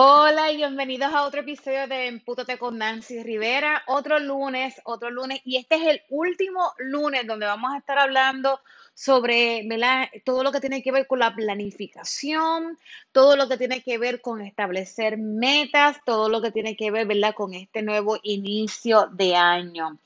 Hola y bienvenidos a otro episodio de Empútate con Nancy Rivera. Otro lunes, otro lunes. Y este es el último lunes donde vamos a estar hablando sobre ¿verdad? todo lo que tiene que ver con la planificación, todo lo que tiene que ver con establecer metas, todo lo que tiene que ver ¿verdad? con este nuevo inicio de año.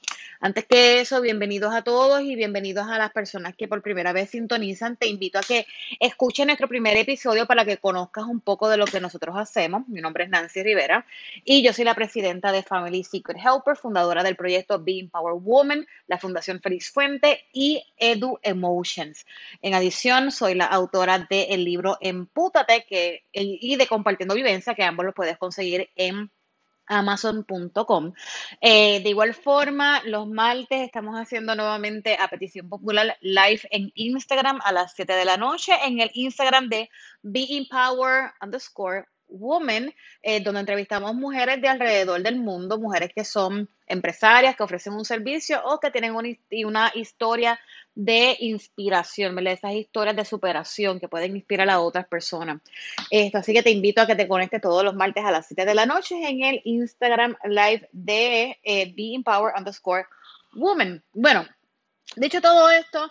Antes que eso, bienvenidos a todos y bienvenidos a las personas que por primera vez sintonizan. Te invito a que escuchen nuestro primer episodio para que conozcas un poco de lo que nosotros hacemos. Mi nombre es Nancy Rivera y yo soy la presidenta de Family Secret Helper, fundadora del proyecto Being Power Woman, la Fundación Feliz Fuente y Edu Emotions. En adición, soy la autora del libro Empútate y de Compartiendo Vivencia, que ambos los puedes conseguir en amazon.com. Eh, de igual forma, los martes estamos haciendo nuevamente a petición popular live en Instagram a las 7 de la noche en el Instagram de Be Power underscore Woman, eh, donde entrevistamos mujeres de alrededor del mundo, mujeres que son empresarias, que ofrecen un servicio o que tienen una, historia de inspiración, ¿verdad? Esas historias de superación que pueden inspirar a otras personas. Esto, así que te invito a que te conectes todos los martes a las 7 de la noche en el Instagram Live de eh, Be Power underscore Woman. Bueno, dicho todo esto,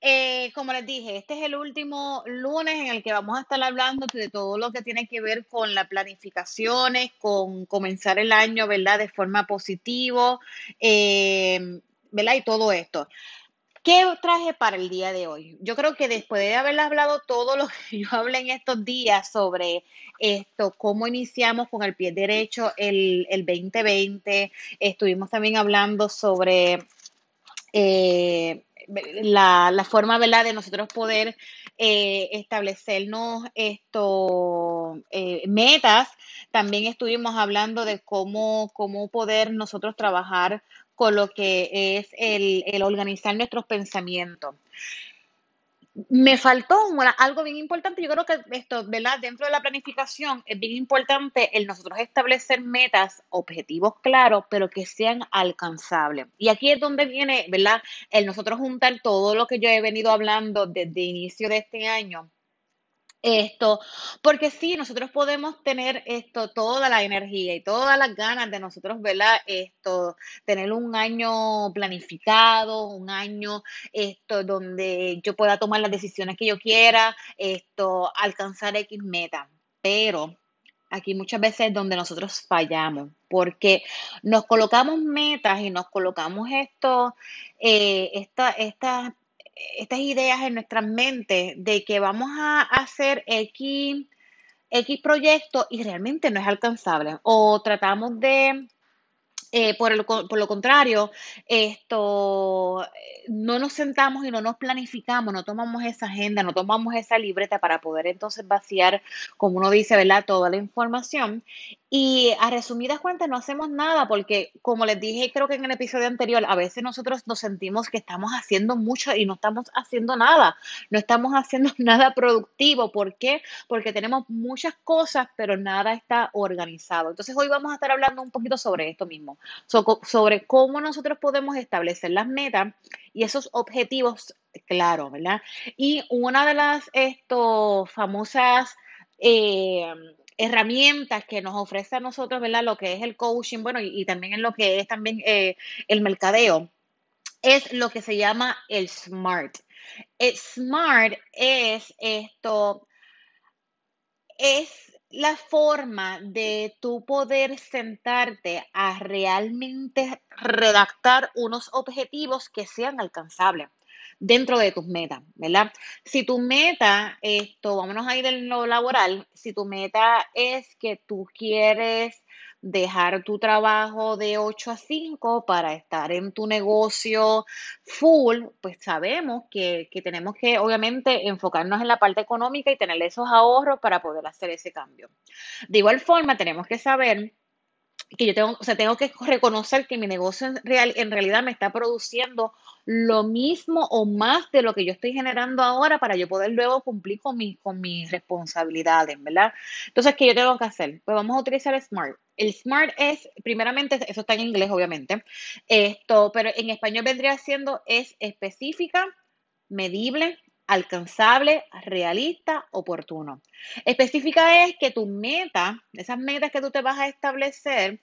eh, como les dije, este es el último lunes en el que vamos a estar hablando de todo lo que tiene que ver con las planificaciones, con comenzar el año, ¿verdad? De forma positiva, eh, ¿verdad? Y todo esto. ¿Qué traje para el día de hoy? Yo creo que después de haberles hablado todo lo que yo hablé en estos días sobre esto, cómo iniciamos con el pie derecho el, el 2020, estuvimos también hablando sobre eh, la, la forma, ¿verdad?, de nosotros poder eh, establecernos esto, eh, metas. También estuvimos hablando de cómo, cómo poder nosotros trabajar con lo que es el, el organizar nuestros pensamientos. Me faltó algo bien importante. Yo creo que esto, ¿verdad? Dentro de la planificación es bien importante el nosotros establecer metas, objetivos claros, pero que sean alcanzables. Y aquí es donde viene, ¿verdad? El nosotros juntar todo lo que yo he venido hablando desde inicio de este año esto, porque sí, nosotros podemos tener esto, toda la energía y todas las ganas de nosotros, ¿verdad? Esto, tener un año planificado, un año esto donde yo pueda tomar las decisiones que yo quiera, esto, alcanzar X meta. Pero aquí muchas veces es donde nosotros fallamos, porque nos colocamos metas y nos colocamos esto, eh, esta, estas estas ideas en nuestras mentes de que vamos a hacer X, X proyecto y realmente no es alcanzable. O tratamos de eh, por, por, lo contrario, esto no nos sentamos y no nos planificamos, no tomamos esa agenda, no tomamos esa libreta para poder entonces vaciar, como uno dice, ¿verdad? Toda la información. Y a resumidas cuentas no hacemos nada porque, como les dije, creo que en el episodio anterior, a veces nosotros nos sentimos que estamos haciendo mucho y no estamos haciendo nada, no estamos haciendo nada productivo. ¿Por qué? Porque tenemos muchas cosas, pero nada está organizado. Entonces hoy vamos a estar hablando un poquito sobre esto mismo sobre cómo nosotros podemos establecer las metas y esos objetivos claros, ¿verdad? Y una de las estos, famosas eh, herramientas que nos ofrece a nosotros, ¿verdad? Lo que es el coaching, bueno, y, también en lo que es también eh, el mercadeo, es lo que se llama el SMART. El SMART es esto, es la forma de tú poder sentarte a realmente redactar unos objetivos que sean alcanzables dentro de tus metas, ¿verdad? Si tu meta, esto, vámonos a ir en laboral, si tu meta es que tú quieres dejar tu trabajo de 8 a 5 para estar en tu negocio full, pues sabemos que, que tenemos que obviamente enfocarnos en la parte económica y tener esos ahorros para poder hacer ese cambio. De igual forma, tenemos que saber que yo tengo, o sea, tengo que reconocer que mi negocio en, real, en realidad me está produciendo lo mismo o más de lo que yo estoy generando ahora para yo poder luego cumplir con, mi, con mis responsabilidades, ¿verdad? Entonces, ¿qué yo tengo que hacer? Pues vamos a utilizar SMART. El SMART es, primeramente, eso está en inglés, obviamente, esto, pero en español vendría siendo es específica, medible, alcanzable, realista, oportuno. Específica es que tu meta, esas metas que tú te vas a establecer,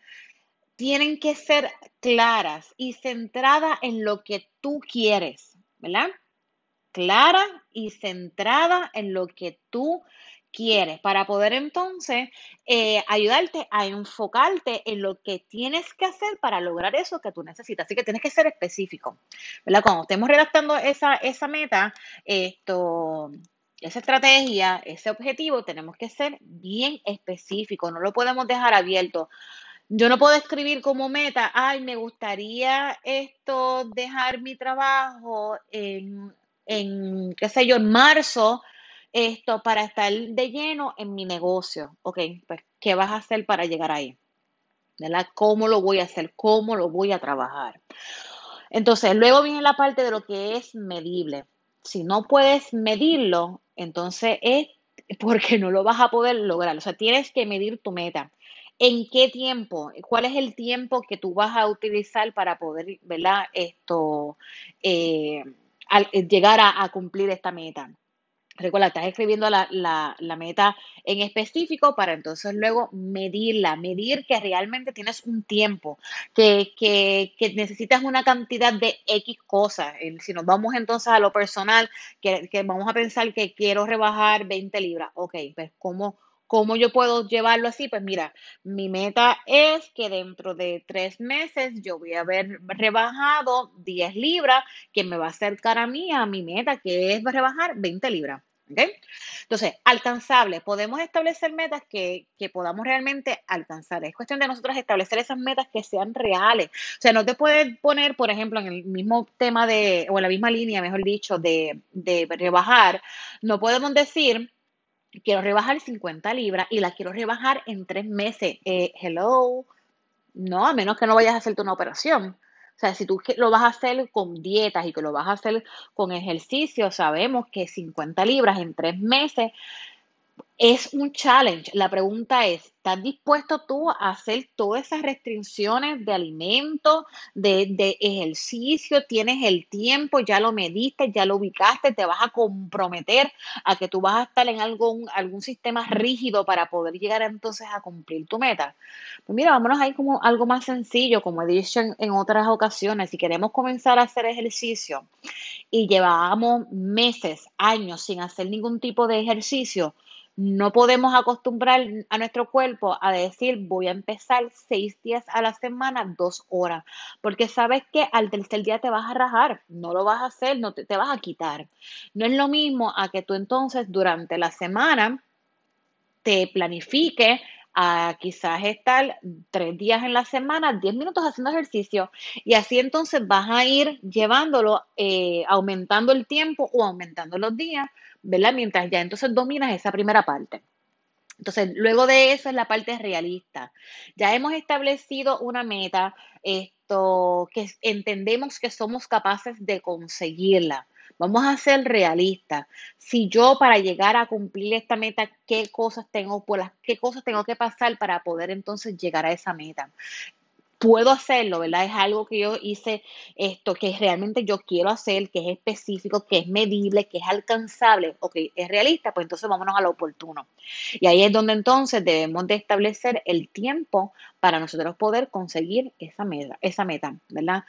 tienen que ser claras y centradas en lo que tú quieres, ¿verdad? Clara y centrada en lo que tú quieres para poder entonces eh, ayudarte a enfocarte en lo que tienes que hacer para lograr eso que tú necesitas. Así que tienes que ser específico. Cuando estemos redactando esa, esa meta, esto, esa estrategia, ese objetivo, tenemos que ser bien específico, no lo podemos dejar abierto. Yo no puedo escribir como meta, ay, me gustaría esto, dejar mi trabajo en, en qué sé yo, en marzo esto para estar de lleno en mi negocio. Ok, pues, ¿qué vas a hacer para llegar ahí? ¿Verdad? ¿Cómo lo voy a hacer? ¿Cómo lo voy a trabajar? Entonces, luego viene la parte de lo que es medible. Si no puedes medirlo, entonces es porque no lo vas a poder lograr. O sea, tienes que medir tu meta. ¿En qué tiempo? ¿Cuál es el tiempo que tú vas a utilizar para poder, ¿verdad? Esto, eh, llegar a cumplir esta meta. Recuerda, estás escribiendo la, la, meta en específico para entonces luego medirla, medir que realmente tienes un tiempo, que, que, que necesitas una cantidad de X cosas. Si nos vamos entonces a lo personal, que, que vamos a pensar que quiero rebajar 20 libras, ok, pues ¿cómo, ¿Cómo yo puedo llevarlo así? Pues mira, mi meta es que dentro de tres meses yo voy a haber rebajado 10 libras, que me va a acercar a mí, a mi meta, que es rebajar 20 libras. ¿Okay? Entonces, alcanzable. Podemos establecer metas que, que, podamos realmente alcanzar. Es cuestión de nosotros establecer esas metas que sean reales. O sea, no te puedes poner, por ejemplo, en el mismo tema de, o en la misma línea, mejor dicho, de, de rebajar. No podemos decir, quiero rebajar 50 libras y la quiero rebajar en tres meses. Eh, hello, no, a menos que no vayas a hacerte una operación. O sea, si tú lo vas a hacer con dietas y que lo vas a hacer con ejercicio, sabemos que 50 libras en tres meses es un challenge. La pregunta es, ¿estás dispuesto tú a hacer todas esas restricciones de alimento, de, ejercicio? ¿Tienes el tiempo? ¿Ya lo mediste? ¿Ya lo ubicaste? ¿Te vas a comprometer a que tú vas a estar en algún, algún sistema rígido para poder llegar entonces a cumplir tu meta? Pues mira, vámonos ahí como algo más sencillo, como he dicho en otras ocasiones. Si queremos comenzar a hacer ejercicio y llevamos meses, años sin hacer ningún tipo de ejercicio, no podemos acostumbrar a nuestro cuerpo a decir voy a empezar seis días a la semana, dos horas, porque sabes que al tercer día te vas a rajar, no lo vas a hacer, no te, vas a quitar. No es lo mismo a que tú entonces durante la semana te planifiques a quizás estar tres días en la semana, diez minutos haciendo ejercicio y así entonces vas a ir llevándolo, eh, aumentando el tiempo o aumentando los días ¿verdad? Mientras ya entonces dominas esa primera parte. Entonces, luego de eso es la parte realista. Ya hemos establecido una meta, esto que entendemos que somos capaces de conseguirla. Vamos a ser realistas. Si yo para llegar a cumplir esta meta, qué cosas tengo, por las qué cosas tengo que pasar para poder entonces llegar a esa meta puedo hacerlo, ¿verdad? Es algo que yo hice esto, que realmente yo quiero hacer, que es específico, que es medible, que es alcanzable, ok, es realista, pues entonces vámonos a lo oportuno. Y ahí es donde entonces debemos de establecer el tiempo para nosotros poder conseguir esa meta, esa meta, ¿verdad?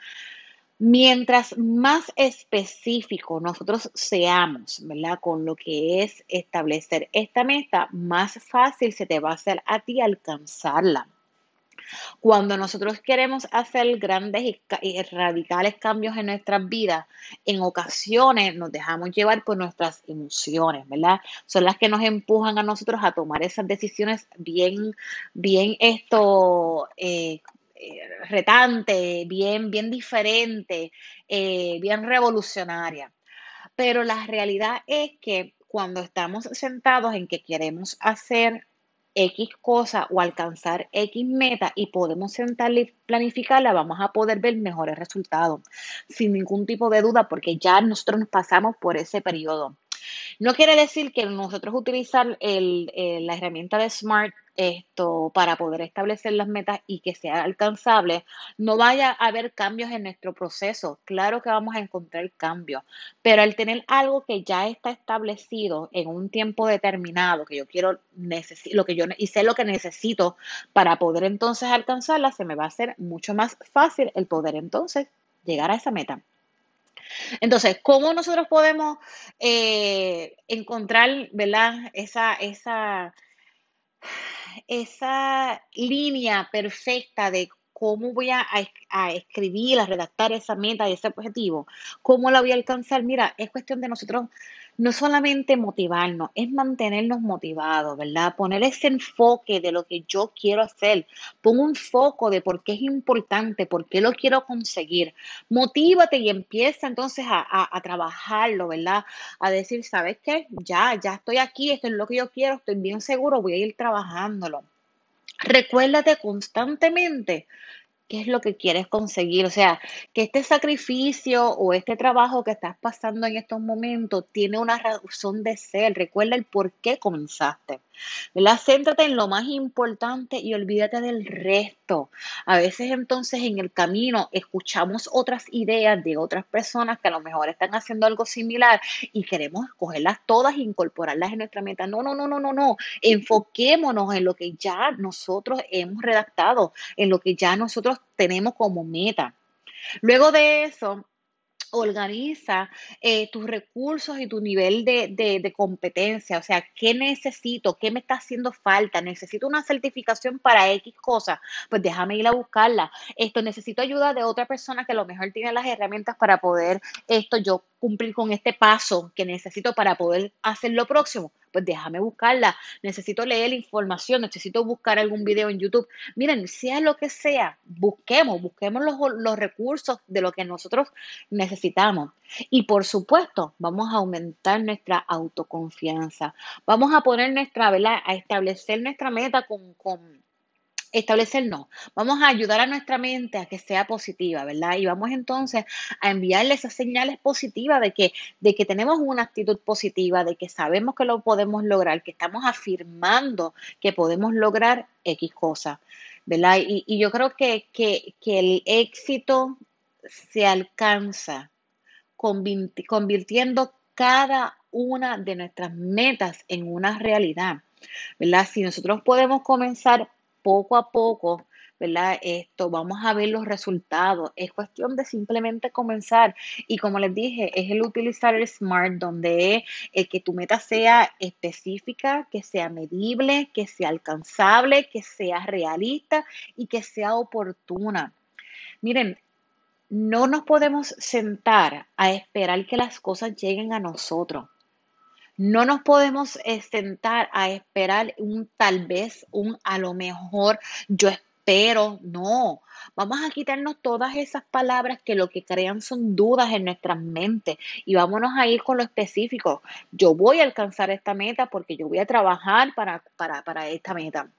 Mientras más específico nosotros seamos, ¿verdad? Con lo que es establecer esta meta, más fácil se te va a hacer a ti alcanzarla. Cuando nosotros queremos hacer grandes y radicales cambios en nuestras vidas, en ocasiones nos dejamos llevar por nuestras emociones, ¿verdad? Son las que nos empujan a nosotros a tomar esas decisiones bien, bien esto, eh, eh, retante, bien, bien diferente, eh, bien revolucionaria. Pero la realidad es que cuando estamos sentados en que queremos hacer X cosa o alcanzar X meta y podemos sentarla y planificarla, vamos a poder ver mejores resultados sin ningún tipo de duda porque ya nosotros nos pasamos por ese periodo. No quiere decir que nosotros utilizar el, la herramienta de SMART esto para poder establecer las metas y que sea alcanzable, no vaya a haber cambios en nuestro proceso. Claro que vamos a encontrar cambios, pero al tener algo que ya está establecido en un tiempo determinado, que yo quiero, lo que yo y sé lo que necesito para poder entonces alcanzarla, se me va a hacer mucho más fácil el poder entonces llegar a esa meta. Entonces, ¿cómo nosotros podemos eh, encontrar, ¿verdad? Esa, esa, esa línea perfecta de cómo voy a, escribir, a redactar esa meta y ese objetivo, cómo la voy a alcanzar. Mira, es cuestión de nosotros no solamente motivarnos, es mantenernos motivados, ¿verdad? Poner ese enfoque de lo que yo quiero hacer. Pon un foco de por qué es importante, por qué lo quiero conseguir. Motívate y empieza entonces a trabajarlo, ¿verdad? A decir, ¿sabes qué? Ya, ya estoy aquí, esto es lo que yo quiero, estoy bien seguro, voy a ir trabajándolo. Recuérdate constantemente qué es lo que quieres conseguir. O sea, que este sacrificio o este trabajo que estás pasando en estos momentos tiene una razón de ser. Recuerda el por qué comenzaste. ¿Verdad? Céntrate en lo más importante y olvídate del resto. A veces entonces en el camino escuchamos otras ideas de otras personas que a lo mejor están haciendo algo similar y queremos cogerlas todas e incorporarlas en nuestra meta. No, no, no, no, no, no. Enfoquémonos en lo que ya nosotros hemos redactado, en lo que ya nosotros tenemos como meta. Luego de eso, organiza eh, tus recursos y tu nivel de, de, competencia. O sea, ¿qué necesito? ¿Qué me está haciendo falta? ¿Necesito una certificación para X cosa? Pues déjame ir a buscarla. Esto, necesito ayuda de otra persona que a lo mejor tiene las herramientas para poder esto yo cumplir con este paso que necesito para poder hacer lo próximo pues déjame buscarla, necesito leer la información, necesito buscar algún video en YouTube. Miren, sea lo que sea, busquemos, busquemos los, los recursos de lo que nosotros necesitamos. Y por supuesto, vamos a aumentar nuestra autoconfianza. Vamos a poner nuestra, ¿verdad? A establecer nuestra meta con, con establecer no. Vamos a ayudar a nuestra mente a que sea positiva, ¿verdad? Y vamos entonces a enviarle esas señales positivas de que, de que tenemos una actitud positiva, de que sabemos que lo podemos lograr, que estamos afirmando que podemos lograr X cosa, ¿verdad? Y, yo creo que, que, que el éxito se alcanza convirtiendo cada una de nuestras metas en una realidad. ¿verdad? Si nosotros podemos comenzar poco a poco, ¿verdad? Esto, vamos a ver los resultados. Es cuestión de simplemente comenzar. Y como les dije, es el utilizar el SMART, donde es que tu meta sea específica, que sea medible, que sea alcanzable, que sea realista y que sea oportuna. Miren, no nos podemos sentar a esperar que las cosas lleguen a nosotros. No nos podemos eh, sentar a esperar un tal vez, un a lo mejor, yo espero, no. Vamos a quitarnos todas esas palabras que lo que crean son dudas en nuestras mentes y vámonos a ir con lo específico. Yo voy a alcanzar esta meta porque yo voy a trabajar para, para, para esta meta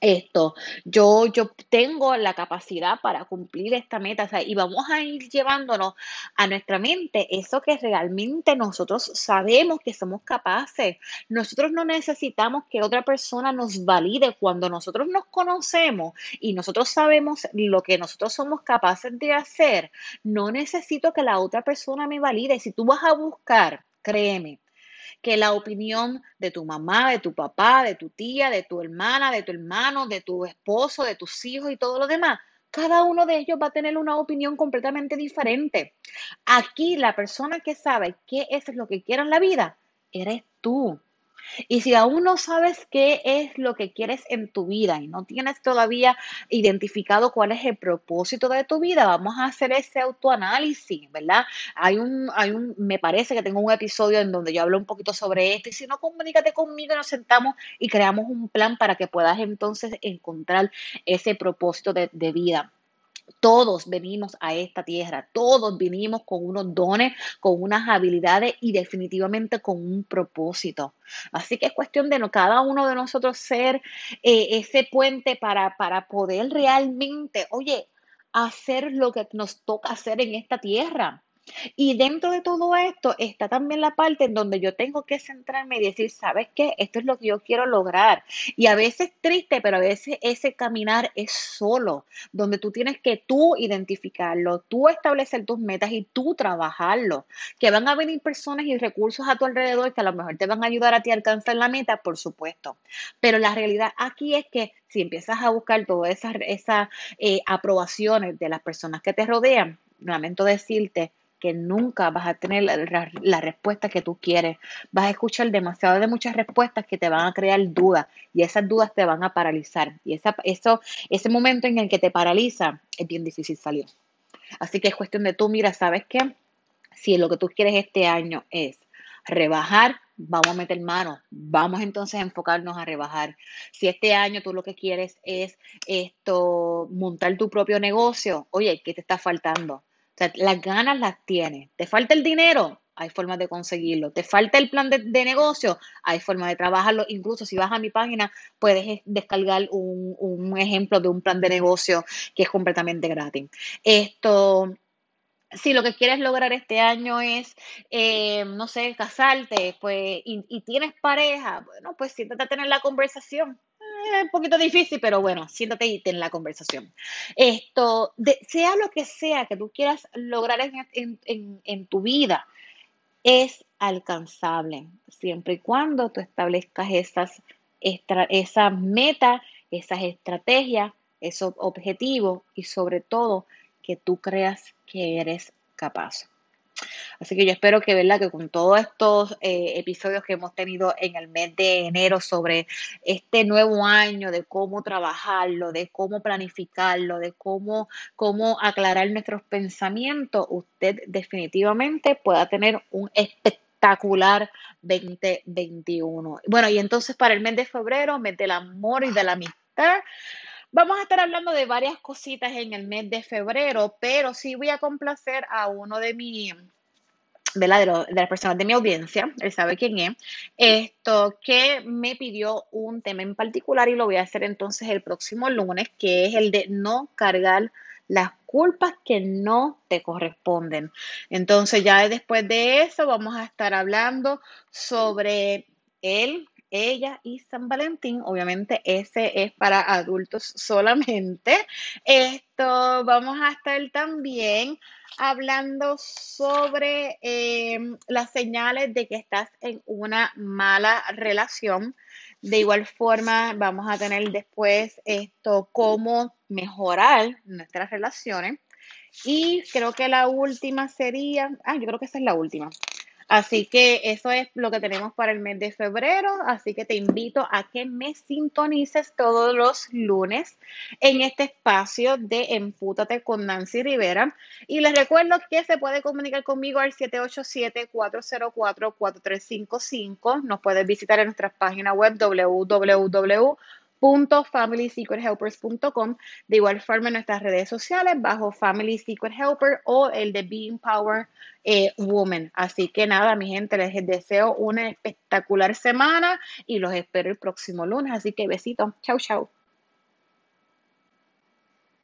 esto, yo, yo tengo la capacidad para cumplir esta meta, y vamos a ir llevándonos a nuestra mente eso que realmente nosotros sabemos que somos capaces. Nosotros no necesitamos que otra persona nos valide cuando nosotros nos conocemos y nosotros sabemos lo que nosotros somos capaces de hacer. No necesito que la otra persona me valide. Si tú vas a buscar, créeme, que la opinión de tu mamá, de tu papá, de tu tía, de tu hermana, de tu hermano, de tu esposo, de tus hijos y todo lo demás. Cada uno de ellos va a tener una opinión completamente diferente. Aquí la persona que sabe qué es lo que quiere en la vida, eres tú. Y si aún no sabes qué es lo que quieres en tu vida y no tienes todavía identificado cuál es el propósito de tu vida, vamos a hacer ese autoanálisis, ¿verdad? Hay un, hay un, me parece que tengo un episodio en donde yo hablo un poquito sobre esto y si no, comunícate conmigo, nos sentamos y creamos un plan para que puedas entonces encontrar ese propósito de, de vida. Todos venimos a esta tierra, todos vinimos con unos dones, con unas habilidades y definitivamente con un propósito. Así que es cuestión de cada uno de nosotros ser eh, ese puente para, para poder realmente, oye, hacer lo que nos toca hacer en esta tierra. Y dentro de todo esto está también la parte en donde yo tengo que centrarme y decir, ¿sabes qué? Esto es lo que yo quiero lograr. Y a veces triste, pero a veces ese caminar es solo, donde tú tienes que tú identificarlo, tú establecer tus metas y tú trabajarlo. Que van a venir personas y recursos a tu alrededor que a lo mejor te van a ayudar a ti a alcanzar la meta, por supuesto. Pero la realidad aquí es que si empiezas a buscar todas esas, esas eh, aprobaciones de las personas que te rodean, lamento decirte que nunca vas a tener la, respuesta que tú quieres. Vas a escuchar demasiado de muchas respuestas que te van a crear dudas y esas dudas te van a paralizar. Y esa, eso, ese momento en el que te paraliza es bien difícil salir. Así que es cuestión de tú, mira, ¿sabes qué? Si lo que tú quieres este año es rebajar, vamos a meter mano, vamos entonces a enfocarnos a rebajar. Si este año tú lo que quieres es esto, montar tu propio negocio, oye, ¿qué te está faltando? Sea, las ganas las tienes. ¿Te falta el dinero? Hay formas de conseguirlo. ¿Te falta el plan de, negocio? Hay formas de trabajarlo. Incluso si vas a mi página, puedes descargar un, ejemplo de un plan de negocio que es completamente gratis. Esto, si lo que quieres lograr este año es, eh, no sé, casarte, pues, y, y, tienes pareja, bueno, pues siéntate a tener la conversación un poquito difícil, pero bueno, siéntate y ten la conversación. Esto, sea lo que sea que tú quieras lograr en, tu vida, es alcanzable, siempre y cuando tú establezcas esas, esas metas, esas estrategias, esos objetivos y sobre todo que tú creas que eres capaz. Así que yo espero que, ¿verdad? Que con todos estos eh, episodios que hemos tenido en el mes de enero sobre este nuevo año, de cómo trabajarlo, de cómo planificarlo, de cómo, cómo aclarar nuestros pensamientos, usted definitivamente pueda tener un espectacular 2021. Bueno, y entonces para el mes de febrero, mes del amor y de la amistad, Vamos a estar hablando de varias cositas en el mes de febrero, pero sí voy a complacer a uno de mis de, de, las personas de mi audiencia, él sabe quién es, esto que me pidió un tema en particular y lo voy a hacer entonces el próximo lunes, que es el de no cargar las culpas que no te corresponden. Entonces ya después de eso vamos a estar hablando sobre el ella y San Valentín. Obviamente ese es para adultos solamente. Esto vamos a estar también hablando sobre em, las señales de que estás en una mala relación. De igual forma, vamos a tener después esto, cómo mejorar nuestras relaciones. Y creo que la última sería, ah, yo creo que esa es la última. Así que eso es lo que tenemos para el mes de febrero. Así que te invito a que me sintonices todos los lunes en este espacio de Empútate con Nancy Rivera. Y les recuerdo que se puede comunicar conmigo al 787-404-4355. Nos puedes visitar en nuestra página web www www.familysecrethelpers.com. De igual forma en nuestras redes sociales bajo Family Secret Helper o el de Being Power eh, Woman. Así que nada, mi gente, les deseo una espectacular semana y los espero el próximo lunes. Así que besitos. Chau, chau.